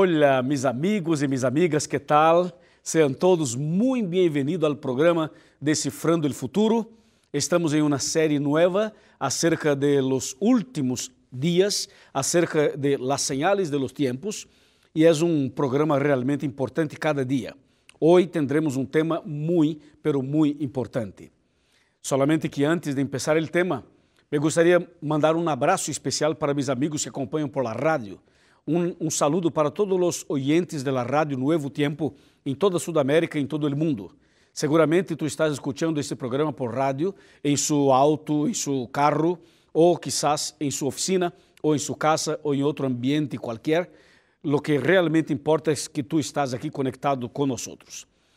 Olá, mis amigos e mis amigas, que tal? Sejam todos muito bem-vindos ao programa Decifrando o Futuro. Estamos em uma série nova acerca de los últimos dias, acerca de las señales de los tiempos, e é um programa realmente importante cada dia. Hoje tendremos um tema muito, pero muito importante. Solamente que antes de começar o tema, me gostaria de mandar um abraço especial para meus amigos que acompanham por la rádio. Um, saludo para todos os oyentes da rádio Nuevo Tempo em toda Sudamérica em todo o mundo. Seguramente tu estás escutando este programa por rádio, em seu auto, em seu carro, ou quizás em sua oficina, ou em sua casa, ou em outro ambiente qualquer. Lo que realmente importa é que tu estás aqui conectado conosco.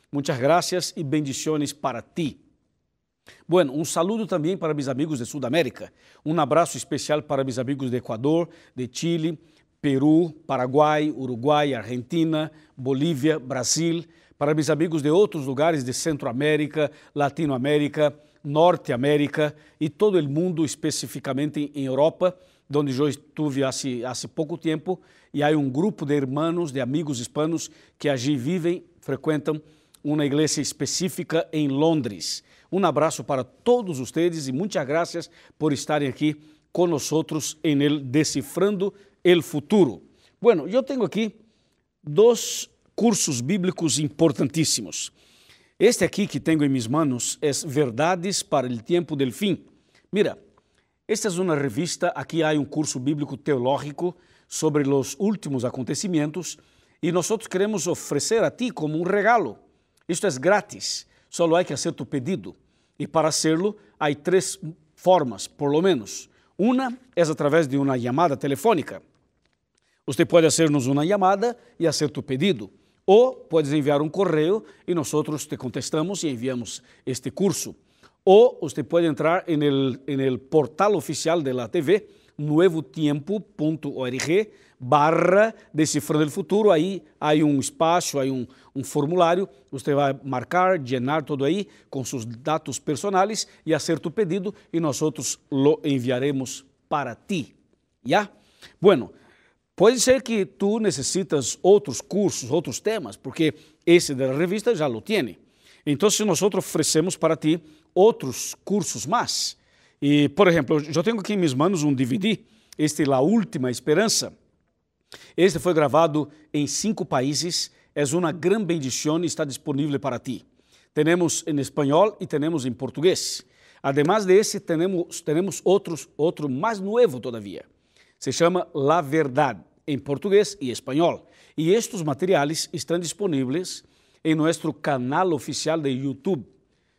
Muitas graças e bendições para ti. Bueno, um saludo também para meus amigos de Sudamérica. Um abraço especial para meus amigos de Equador, de Chile, Peru, Paraguai, Uruguai, Argentina, Bolívia, Brasil, para meus amigos de outros lugares de Centroamérica, Latinoamérica, Norte América e todo o mundo, especificamente em Europa, onde eu estive há, pouco tempo, e há um grupo de irmãos, de amigos hispanos que allí vivem, frequentam uma igreja específica em Londres. Um abraço para todos vocês e muitas graças por estarem aqui conosco em el Decifrando el Futuro. Bueno, eu tenho aqui dois cursos bíblicos importantíssimos. Este aqui que tenho em minhas mãos é Verdades para o Tempo del Fim. Mira, esta é uma revista, aqui há um curso bíblico teológico sobre os últimos acontecimentos e nós queremos oferecer a ti como um regalo. Isto é grátis, só há que fazer tu pedido. E para hacerlo, há três formas, por lo menos. Uma é através de uma chamada telefônica. Você pode fazer-nos uma chamada e fazer tu pedido. Ou podes enviar um correio e nós te contestamos e enviamos este curso. Ou você pode entrar en el, en el portal oficial de la TV, nuevotiempo.org barra Decifrando el Futuro. Aí há um espaço, há um, um formulário. Você vai marcar, llenar todo aí com seus dados personais e acerta o pedido e nós lo enviaremos para ti. Já? Bueno, pode ser que tu necessitas outros cursos, outros temas, porque esse da revista já lo tiene. Então, nós oferecemos para ti outros cursos mais. E, por exemplo, eu tenho aqui em minhas mãos um DVD, este La Última Esperança. Este foi gravado em cinco países, é uma grande bendição e está disponível para ti. Temos em espanhol e temos em português. Además de esse, temos, temos outros, outro mais novo todavia. Se chama La Verdade, em português e espanhol. E estes materiais estão disponíveis em nosso canal oficial de YouTube.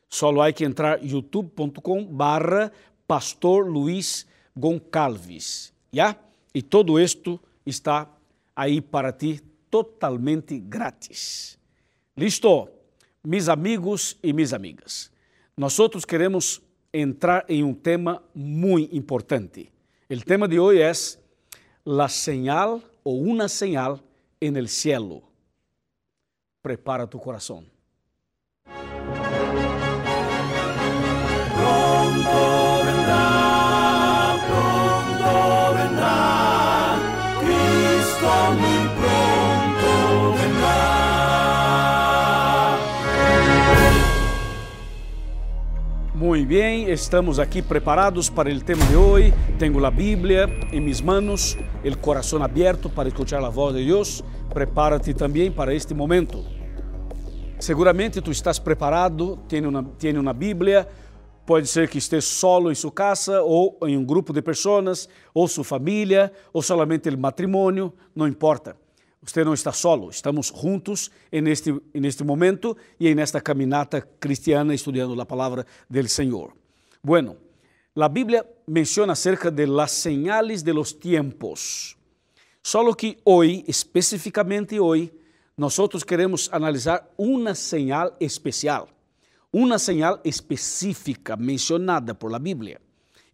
Só há que entrar youtube.com barra Pastor Luiz Goncalves. Já? E todo isto está aí para ti totalmente grátis. Listo? Mis amigos e mis amigas, nós queremos entrar em um tema muito importante. O tema de hoje é la señal ou uma señal en el cielo. Prepara tu coração. Muito bem, estamos aqui preparados para o tema de hoje. Tenho a Bíblia em minhas mãos, o coração aberto para escutar a voz de Deus. Prepara-te também para este momento. Seguramente tu estás preparado, tem uma, tem uma Bíblia, pode ser que esteja solo em sua casa, ou em um grupo de pessoas, ou sua família, ou solamente o matrimônio, não importa. Você não está solo, estamos juntos neste, neste momento e nesta caminata cristiana estudando a palavra do Senhor. Bueno, a Bíblia menciona acerca de las señales de los tiempos. Solo que hoje, especificamente hoje, nós queremos analisar uma señal especial, uma señal específica mencionada por la Bíblia.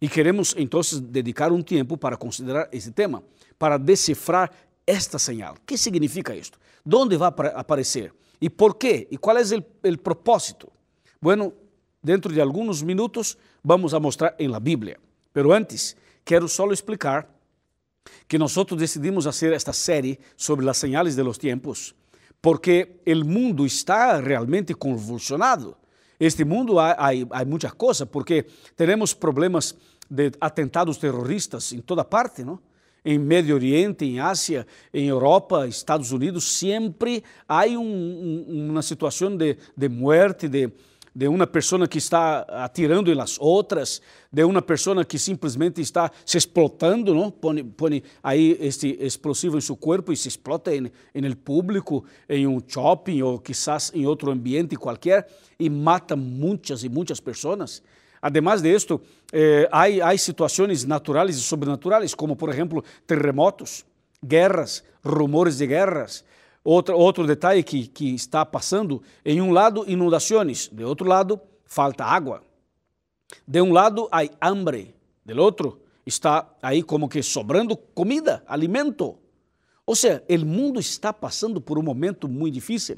E queremos então dedicar um tempo para considerar esse tema, para decifrar esta señal. ¿Qué significa esto? ¿Dónde va a aparecer? ¿Y por qué? ¿Y cuál es el, el propósito? Bueno, dentro de algunos minutos vamos a mostrar en la Biblia. Pero antes, quero só explicar que nós decidimos fazer esta série sobre as señales de los tiempos, porque o mundo está realmente convulsionado. Este mundo há, muitas coisas, porque temos problemas de atentados terroristas em toda parte, não? Em Médio Oriente, em Ásia, em Europa, Estados Unidos, sempre há um, um, uma situação de, de morte, de, de uma pessoa que está atirando nas outras, de uma pessoa que simplesmente está se explotando, não? Põe, põe aí este explosivo em seu corpo e se explota em, em el público, em um shopping ou quizás em outro ambiente qualquer e mata muitas e muitas pessoas. Además de esto, eh, situaciones naturales y sobrenaturales, como por ejemplo terremotos, guerras, rumores de guerras, Outro, outro detalhe que, que está passando, em um lado, inundações, de outro lado, falta água. De um lado, há hambre, do outro, está aí como que sobrando comida, alimento. Ou seja, o mundo está passando por um momento muito difícil.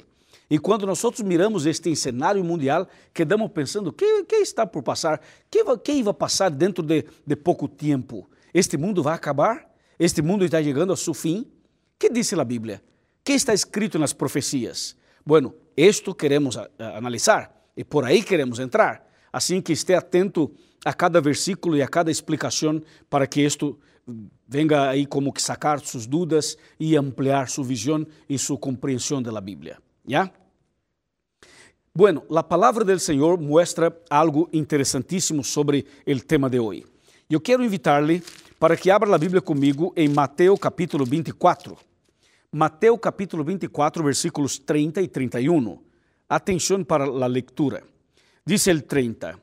E quando nós miramos este cenário mundial, quedamos pensando, o que, que, está por passar? Que, que vai passar dentro de, de pouco tempo? Este mundo vai acabar? Este mundo está chegando ao seu fim? que diz a Bíblia? Que está escrito nas profecias? Bueno, isto queremos analisar e por aí queremos entrar. Assim que esteja atento a cada versículo e a cada explicação para que isto venga aí como que sacar suas dúvidas e ampliar sua visão e sua compreensão da Bíblia. ¿Ya? Bueno, a palavra do Senhor mostra algo interessantíssimo sobre o tema de hoje. Eu quero invitar-lhe para que abra a Bíblia comigo em Mateus capítulo 24. Mateus capítulo 24, versículos 30 e 31. Atenção para a leitura. Diz el 30: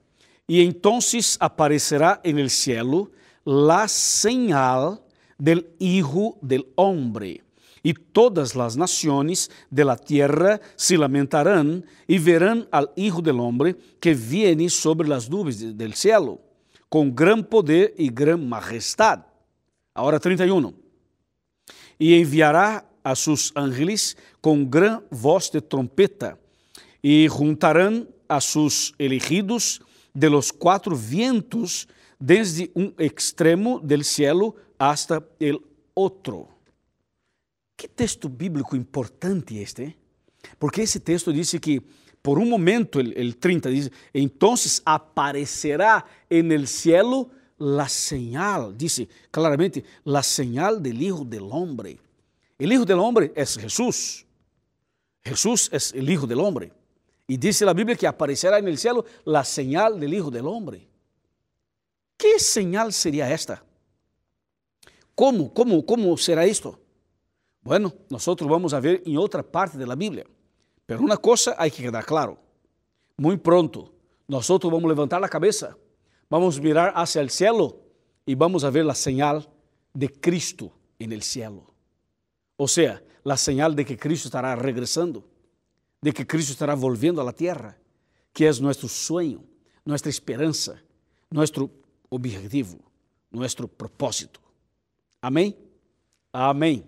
E entonces aparecerá en el cielo la señal del Hijo del Hombre, e todas las naciones de la tierra se lamentarán y verán al Hijo del Hombre que viene sobre las nubes del cielo, con gran poder y gran majestad. Ahora 31. E enviará a sus ángeles com gran voz de trompeta e juntarão a sus elegidos de los quatro vientos desde um extremo del cielo hasta el outro. Que texto bíblico importante este, eh? porque esse texto diz que por um momento, el, 30 diz, entonces aparecerá en el cielo la señal, dice claramente, la señal del Hijo del Hombre. El Hijo del Hombre es Jesús. Jesús es el Hijo del Hombre. Y dice la Biblia que aparecerá en el cielo la señal del Hijo del Hombre. ¿Qué señal sería esta? ¿Cómo, cómo, cómo será esto? Bueno, nosotros vamos a ver en otra parte de la Biblia. Pero una cosa hay que quedar claro. Muy pronto, nosotros vamos a levantar la cabeza, vamos a mirar hacia el cielo y vamos a ver la señal de Cristo en el cielo. Ou seja, a señal de que Cristo estará regresando, de que Cristo estará volviendo a la tierra, que é nosso sonho, nossa esperança, nosso objetivo, nosso propósito. Amém? Amém.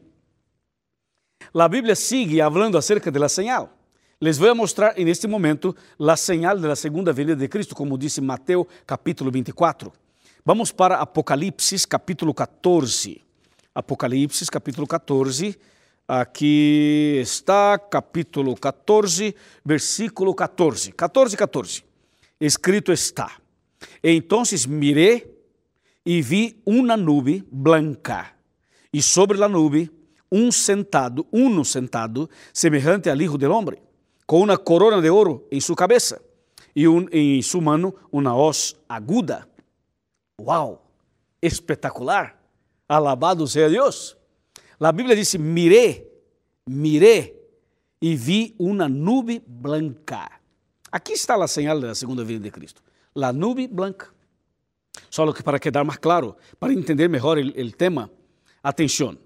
A Bíblia sigue falando acerca da señal. Les vou mostrar en este momento a señal de la segunda venida de Cristo, como disse Mateus capítulo 24. Vamos para Apocalipse capítulo 14. Apocalipse, capítulo 14. Aqui está, capítulo 14, versículo 14. 14, 14. Escrito está: Então miré e vi uma nube branca, e sobre a nube um sentado, uno sentado, semejante al Hijo del Hombre, com uma corona de ouro em sua cabeça e um, em sua mano uma hoz aguda. Uau! Espetacular! Alabado seja Deus. A Bíblia diz: miré, miré e vi uma nube branca. Aqui está a señal da segunda vinda de Cristo. La nube branca. Só que para quedar mais claro, para entender melhor o tema, atenção.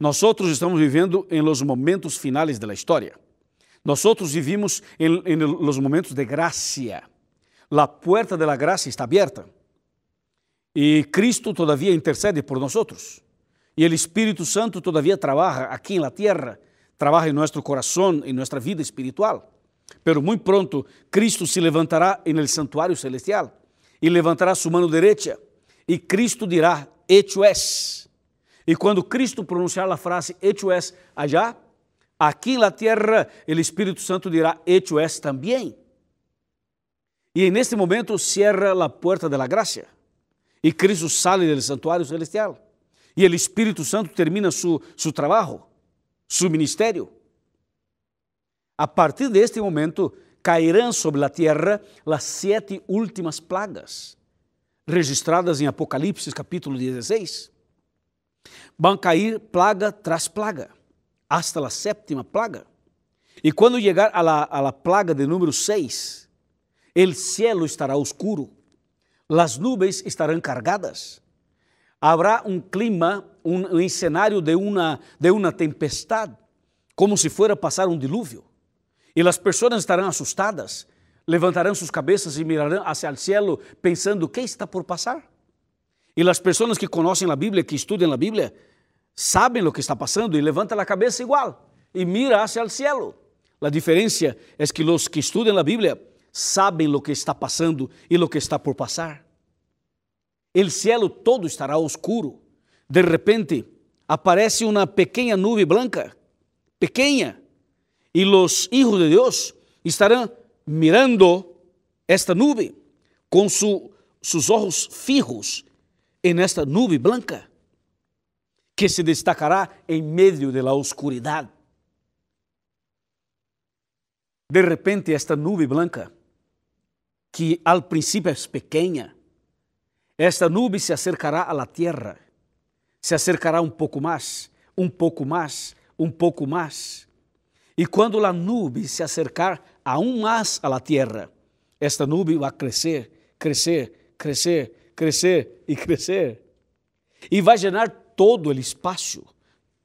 Nós estamos vivendo em los momentos finais da história. Nós vivimos em, los momentos de graça. La puerta de la gracia está aberta. E Cristo todavia intercede por nós. E o Espírito Santo todavia trabalha aqui na terra, trabalha em nosso coração, em nossa vida espiritual. Pero muito pronto Cristo se levantará en el santuário celestial e levantará sua mano direita e Cristo dirá: Hecho es. E quando Cristo pronunciar a frase hecho es allá, aqui na terra, o Espírito Santo dirá hecho es também. E neste momento cierra a porta da graça. E Cristo sale do santuário celestial. E o Espírito Santo termina su, su trabalho, su ministério. A partir deste momento, cairão sobre a terra as sete últimas plagas, registradas em Apocalipse capítulo 16. Vão cair plaga tras plaga, hasta a sétima plaga. E quando chegar a la, a la plaga de número 6, o cielo estará oscuro, as nuvens estarão cargadas, habrá um clima, um, um cenário de uma, de uma tempestade, como se fuera passar um dilúvio. E as pessoas estarão assustadas, levantarão suas cabeças e mirarão hacia o cielo pensando: que está por passar? E as pessoas que conhecem a Bíblia, que estudam a Bíblia, sabem o que está passando e levantam a cabeça igual e mira hacia o cielo. A diferença é que os que estudam a Bíblia sabem o que está passando e o que está por passar. O cielo todo estará oscuro. De repente, aparece uma pequena nuvem branca, pequena, e os hijos de Deus estarão mirando esta nuvem com su, sus ojos fijos en esta nuvem branca que se destacará em meio de la oscuridade. De repente, esta nuvem branca, que al princípio é pequena, esta nuvem se acercará à terra, se acercará um pouco mais, um pouco mais, um pouco mais e quando a nuvem se acercar aún mais à terra, esta nuvem vai crescer, crescer, crescer, crescer e crescer. E vai llenar todo o espaço,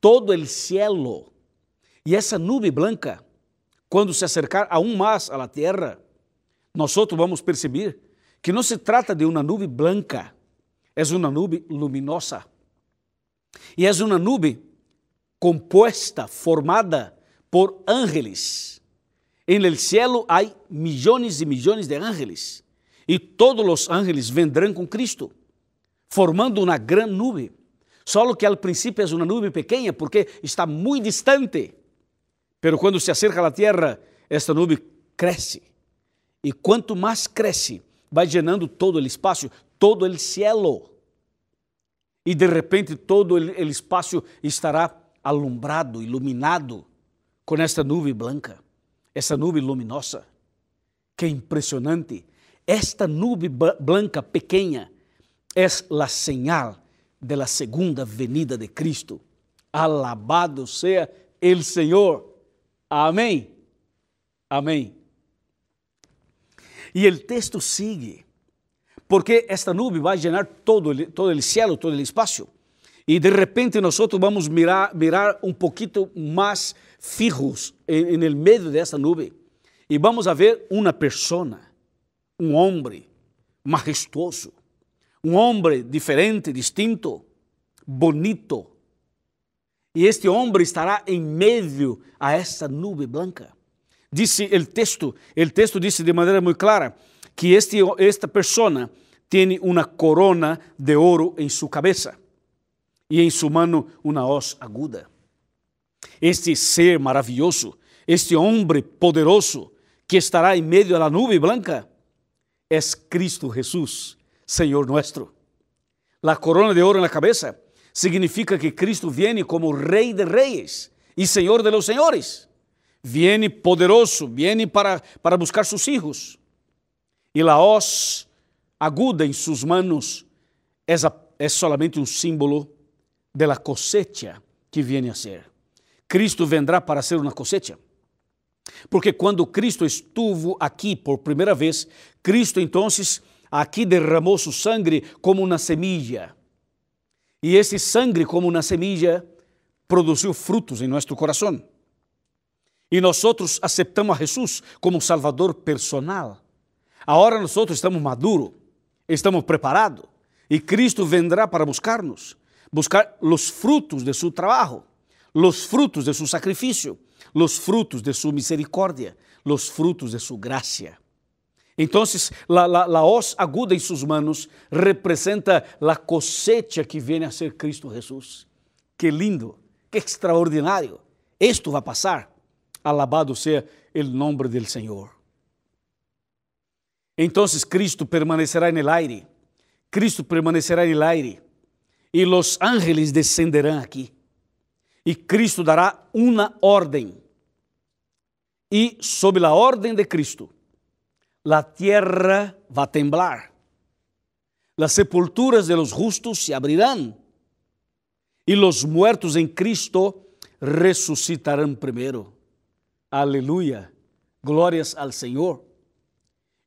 todo o cielo. E essa nuvem branca, quando se acercar aún mais à terra, nós vamos perceber que não se trata de uma nuvem branca, é uma nuvem luminosa. E é uma nuvem composta, formada por ángeles. En el cielo hay millones y millones de ángeles y todos los ángeles vendrán con Cristo, formando una gran nube. Solo que al principio es una nube pequeña porque está muy distante. Pero cuando se acerca a la tierra, esta nube crece. E quanto mais cresce, vai llenando todo o espaço, todo o cielo. E de repente todo o espaço estará alumbrado, iluminado com esta nuvem branca, essa nuvem luminosa. Que impressionante! Esta nuvem branca pequena é a señal de la segunda venida de Cristo. Alabado seja el Senhor. Amém. Amém. E o texto sigue, porque esta nuvem vai llenar todo, todo o cielo, todo o espaço. E de repente nós vamos mirar, mirar um pouquinho mais fijos en, el medio de esa nube y vamos a ver una persona, un hombre majestuoso, un hombre diferente, distinto, bonito. E este homem estará em meio a essa nuvem branca. Disse o texto, o texto disse de maneira muito clara que este, esta pessoa tem uma corona de ouro em sua cabeça e em sua mano uma hoz aguda. Este ser maravilhoso, este homem poderoso que estará em meio da nuvem branca, é Cristo Jesus, Senhor nosso. A corona de ouro na cabeça significa que Cristo viene como Rei de Reis e Senhor de los Senhores. Viene poderoso, viene para, para buscar sus hijos. E a hoz aguda em suas manos é, é solamente um símbolo de la cosecha que viene a ser. Cristo vendrá para ser uma cosecha. Porque quando Cristo estuvo aqui por primeira vez, Cristo então aqui derramou su sangue como uma semilla. E esse sangue, como uma semilla, produziu frutos em nosso coração. E nós aceitamos a Jesus como Salvador personal. Agora nós estamos maduros, estamos preparados, e Cristo vendrá para buscar-nos, buscar os frutos de seu trabalho los frutos de su sacrificio, los frutos de su misericordia, los frutos de su gracia. Entonces, la, la, la hoz aguda em suas manos representa a cosecha que viene a ser Cristo Jesús. Que lindo, que extraordinário. Esto vai passar. Alabado seja o nome do Senhor. Então Cristo permanecerá no aire. Cristo permanecerá no aire. E os ángeles descenderão aqui. E Cristo dará uma ordem. E sob a ordem de Cristo, a terra vai temblar. Las sepulturas de los justos se abrirán e los muertos em Cristo ressuscitarão primeiro. Aleluia. Glórias ao Senhor.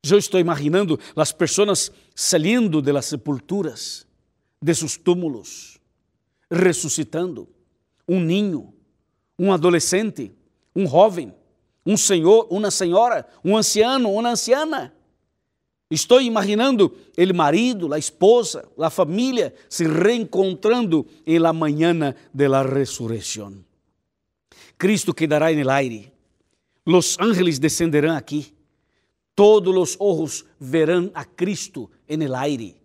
Eu estou imaginando as pessoas saindo de las sepulturas, de seus túmulos, ressuscitando. Um ninho, um adolescente, um jovem, um senhor, uma senhora, um anciano, uma anciana. Estou imaginando o marido, a esposa, a família se reencontrando em la mañana de la resurrección. Cristo quedará en el aire. Los ángeles descenderão aqui. Todos os ojos verão a Cristo en el aire.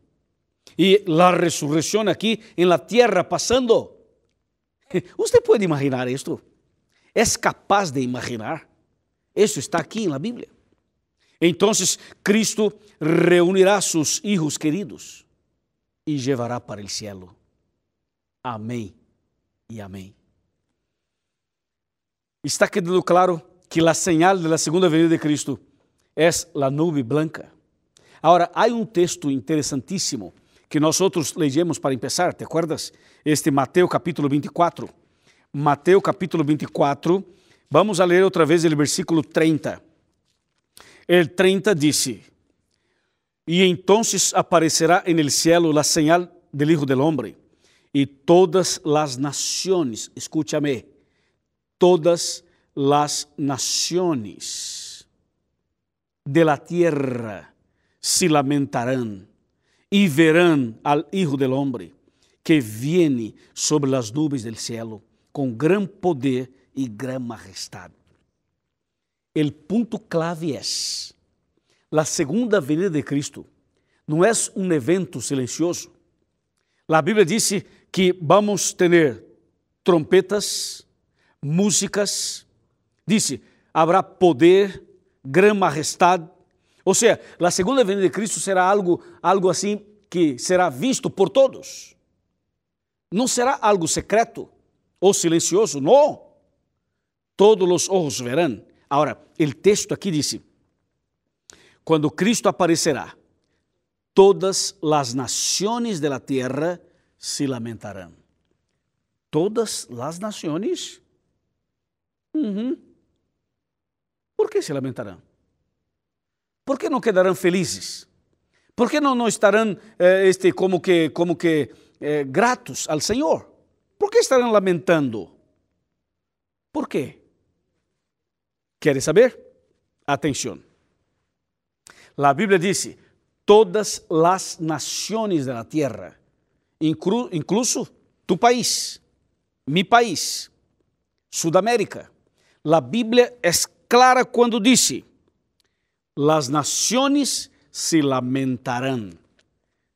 E la resurrección aqui en la tierra passando. Você pode imaginar isto? É capaz de imaginar? Isso está aqui na Bíblia. Então, Cristo reunirá seus hijos queridos e levará para o cielo. Amém e amém. Está quedando claro que a señal de la segunda venida de Cristo é a nube blanca. Agora, há um texto interessantíssimo que nós outros para começar, ¿te acuerdas? Este Mateus capítulo 24. Mateus capítulo 24, vamos a ler outra vez o versículo 30. El 30 disse: E entonces aparecerá en el cielo la señal del Hijo del Hombre, y todas las naciones, escúchame, todas las naciones de la tierra se lamentarán y verán al Hijo del Hombre que viene sobre las nubes del cielo con gran poder y gran majestad. El ponto clave é: a segunda venida de Cristo não é um evento silencioso. A Bíblia disse que vamos ter trompetas, músicas, disse, haverá poder, gran majestade. Ou seja, a segunda venida de Cristo será algo, algo assim que será visto por todos. Não será algo secreto ou silencioso, não. Todos os olhos verão. Agora, o texto aqui diz: quando Cristo aparecerá, todas as nações da terra se lamentarão. Todas as nações? Uhum. Por que se lamentarão? Por que não quedarão felizes? Por que não, não estarão eh, este, como que, como que eh, gratos ao Senhor? Por que estarão lamentando? Por quê? ¿Quieres saber? Atenção. A Bíblia diz: todas as nações da terra, inclu incluso tu país, mi país, Sudamérica. A Bíblia é clara quando diz: as nações se lamentarão.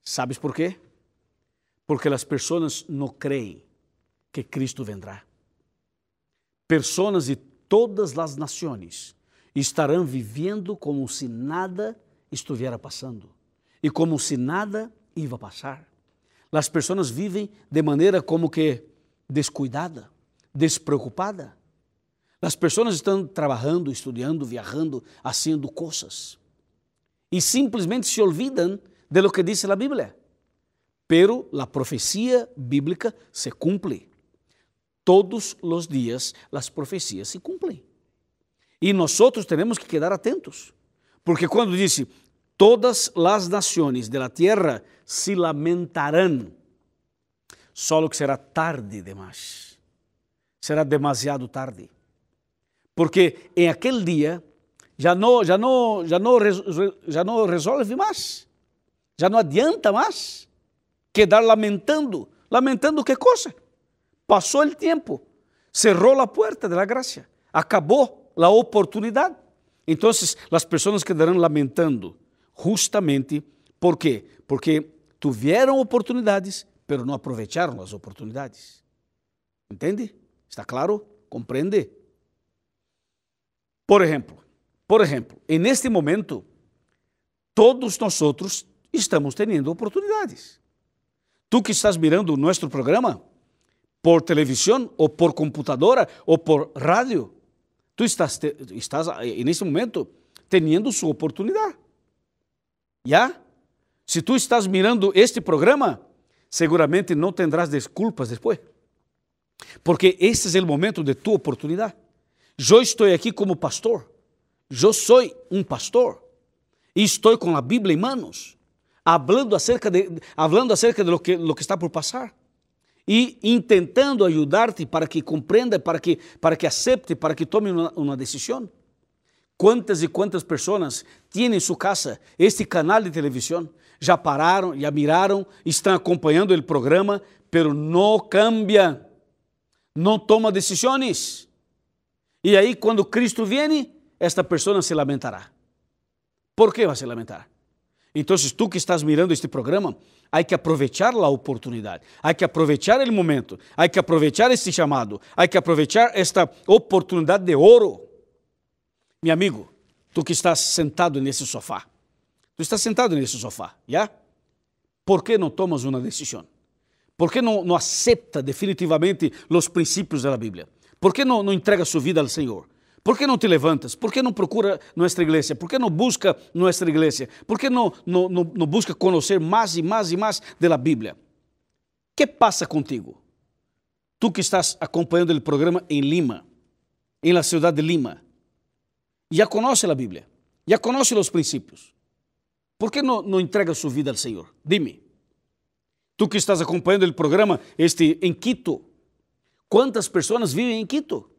¿Sabes por quê? Porque as pessoas não creem que Cristo vendrá. Pessoas de todas as nações estarão vivendo como se nada estivesse passando e como se nada iba a passar. As pessoas vivem de maneira como que descuidada, despreocupada. As pessoas estão trabalhando, estudando, viajando, fazendo coisas e simplesmente se olvidam de lo que diz a Bíblia. Pero a profecia bíblica se cumpre todos os dias as profecias se cumprem. E nós temos que quedar atentos, porque quando disse todas as nações da terra se lamentarão, só que será tarde demais. Será demasiado tarde. Porque em aquele dia já não, já não, já não, já não resolve mais. Já não adianta mais quedar lamentando. Lamentando que coisa? Passou o tempo, cerrou a porta da graça, acabou a oportunidade. Então, as pessoas quedarão lamentando, justamente por quê? Porque tiveram oportunidades, pero não aproveitaram as oportunidades. Entende? ¿Está claro? ¿Comprende? Por ejemplo, por ejemplo, en este momento, todos nosotros estamos teniendo oportunidades. Tú que estás mirando nuestro programa por televisión o por computadora o por radio, tú estás, estás en este momento teniendo su oportunidad. ¿Ya? Si tú estás mirando este programa, seguramente no tendrás desculpas después. Porque este es el momento de tu oportunidad. Yo estoy aquí como pastor. Yo soy un pastor. E estou com a Bíblia em manos, hablando acerca de, hablando acerca de lo que, lo que está por passar. E tentando ajudar-te para que compreenda, para que, para que acepte, para que tome uma, uma decisão. Quantas e quantas pessoas têm em sua casa este canal de televisão? Já pararam, já miraram, estão acompanhando o programa, pero não cambia, não toma decisões. E aí, quando Cristo viene, esta pessoa se lamentará. ¿Por qué vas a lamentar? Entonces tú que estás mirando este programa, hay que aprovechar la oportunidad, hay que aprovechar el momento, hay que aprovechar este llamado, hay que aprovechar esta oportunidad de oro. Mi amigo, tú que estás sentado en ese sofá, tú estás sentado en ese sofá, ¿ya? ¿Por qué no tomas una decisión? ¿Por qué no, no acepta definitivamente los principios de la Biblia? ¿Por qué no, no entrega su vida al Señor? Por que não te levantas? Por que não procura nossa igreja? Por que não busca nossa igreja? Por que não, não, não, não busca conhecer mais e mais e mais da Bíblia? que passa contigo? Tu que estás acompanhando o programa em Lima, em la cidade de Lima, já conhece a Bíblia, já conhece os princípios. Por que não, não entrega sua vida ao Senhor? Dime. Tu que estás acompanhando o programa este em Quito, quantas pessoas vivem em Quito?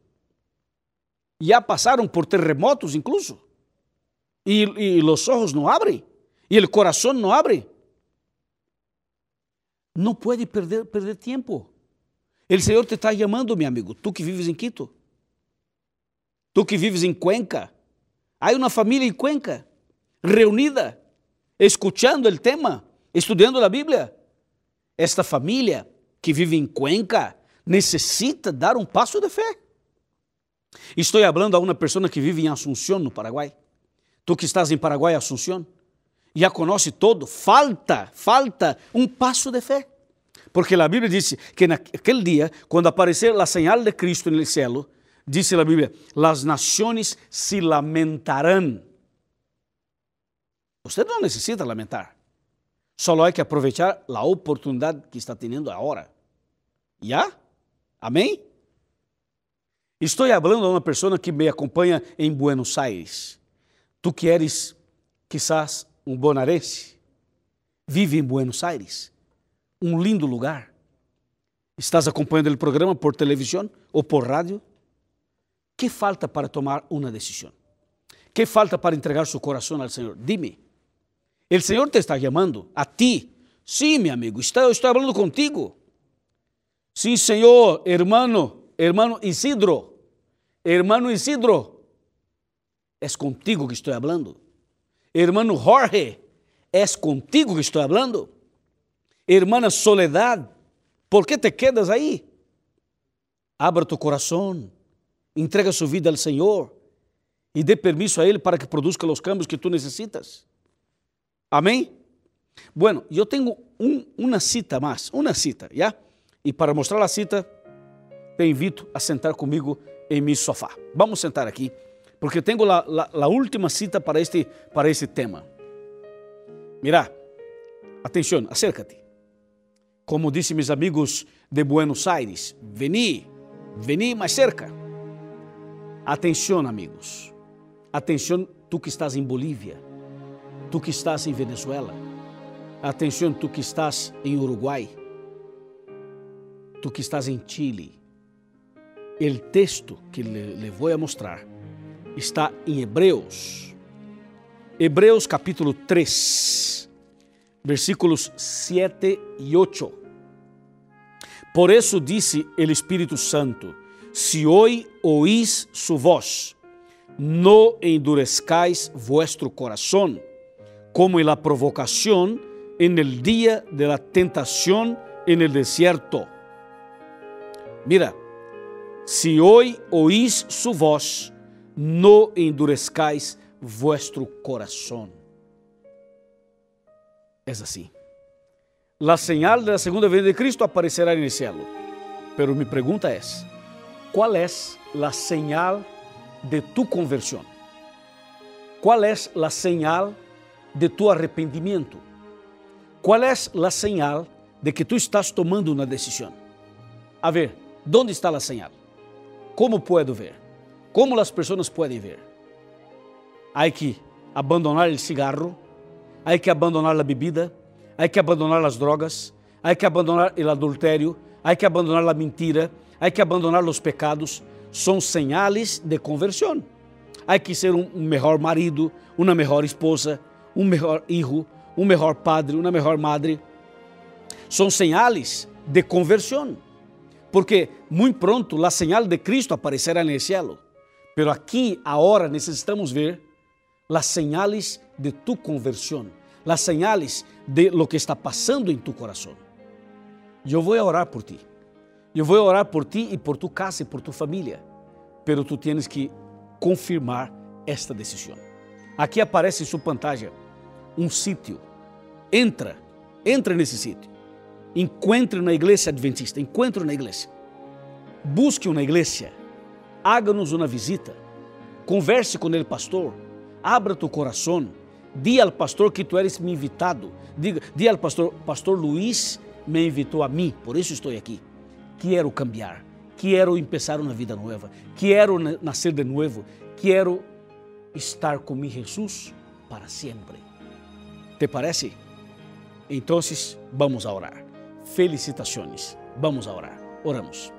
ya pasaron por terremotos incluso. Y, y los ojos no abren. Y el corazón no abre. No puede perder, perder tiempo. El Señor te está llamando, mi amigo. Tú que vives en Quito. Tú que vives en Cuenca. Hay una familia en Cuenca reunida, escuchando el tema, estudiando la Biblia. Esta familia que vive em Cuenca necessita dar um passo de fé. Estou falando a uma pessoa que vive em Assunção, no Paraguai. Tu que estás em Paraguai, Assunção, já conhece todo, falta, falta um passo de fé. Porque a Bíblia diz que naquele dia, quando aparecer a señal de Cristo no céu, diz a Bíblia, as nações se lamentarão. Você não necessita lamentar. Só há que aproveitar a oportunidade que está tendo agora. Já? Amém? Estou falando a uma pessoa que me acompanha em Buenos Aires. Tu que eres, quizás, um bonaerense, vive em Buenos Aires, um lindo lugar. Estás acompanhando o programa por televisão ou por rádio? Que falta para tomar uma decisão? Que falta para entregar seu coração ao Senhor? Dime. O Senhor te está chamando a ti. Sim, meu amigo, estou falando contigo. Sim, Senhor, hermano, hermano Isidro. Hermano Isidro, es contigo que estou falando. Hermano Jorge, es contigo que estou falando. Hermana Soledad, ¿por que te quedas aí? Abra tu coração, entrega sua vida ao Senhor e dê permisso a Ele para que produza os cambios que tu necessitas. Amém? Bueno, eu tenho um, uma cita mais, uma cita, ¿ya? E para mostrar a cita, te invito a sentar comigo em meu sofá. Vamos sentar aqui, porque tenho a última cita para este, para este tema. Mira, atenção, acércate. Como disse meus amigos de Buenos Aires, veni, veni mais cerca. Atenção, amigos. Atenção, tu que estás em Bolívia, tu que estás em Venezuela. Atenção, tu que estás em Uruguai, tu que estás em Chile o texto que voy a mostrar está em Hebreus. Hebreus capítulo 3, versículos 7 e 8. Por isso disse o Espírito Santo: Se hoje oís su voz, no endurezcáis vuestro corazón, como en la provocación en el día de la tentación en el desierto. Mira, Si hoy oís su voz, no endurezcáis vuestro corazón. Es así. La señal de la segunda venida de Cristo aparecerá en el cielo. Pero mi pregunta es, ¿cuál es la señal de tu conversión? ¿Cuál es la señal de tu arrepentimiento? ¿Cuál es la señal de que tú estás tomando una decisión? A ver, ¿dónde está la señal? ¿Cómo puedo ver? ¿Cómo las personas pueden ver? Hay que abandonar el cigarro, hay que abandonar la bebida, hay que abandonar las drogas, hay que abandonar el adulterio, hay que abandonar la mentira, hay que abandonar los pecados. Son señales de conversión. Hay que ser un mejor marido, una mejor esposa, un mejor hijo, un mejor padre, una mejor madre. Son señales de conversión. Porque muy pronto la señal de Cristo aparecerá el cielo. Pero aquí, ahora, necesitamos ver las señales de tu conversión, las señales de lo que está pasando en tu. Yo voy a orar por ti. Voy a orar por ti y por tu casa y por tu familia. Pero tú tienes que confirmar esta decisión. Aqui aparece em sua pantalla um sítio. Entra, entra nesse sítio. Encontre na igreja adventista, encontre na igreja. Busque uma igreja. Haga-nos uma visita. Converse com ele, pastor. Abra tu coração. Diga ao pastor que tu eres me invitado. Diga, diga ao pastor, pastor Luiz me invitou a mim, por isso estou aqui. Quero cambiar. Quero começar uma vida nova. Quero nascer de novo. Quero estar com mi Jesus para sempre. ¿Te parece? Então, vamos a orar. Felicitações. Vamos a orar. Oramos.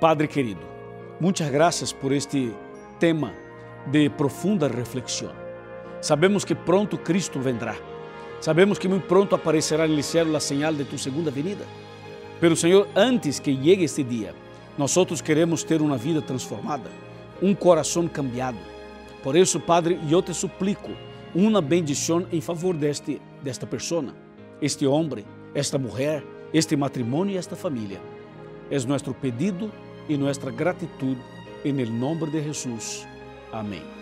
Padre querido, muitas graças por este tema de profunda reflexão. Sabemos que pronto Cristo vendrá. Sabemos que muito pronto aparecerá no céu a señal de tu segunda venida. Pero Senhor, antes que llegue este dia, nós queremos ter uma vida transformada, um coração cambiado por isso, Padre, eu te suplico uma bendição em favor deste, desta pessoa, este homem, esta mulher, este matrimônio e esta família. É nosso pedido e nossa gratidão, em nome de Jesus. Amém.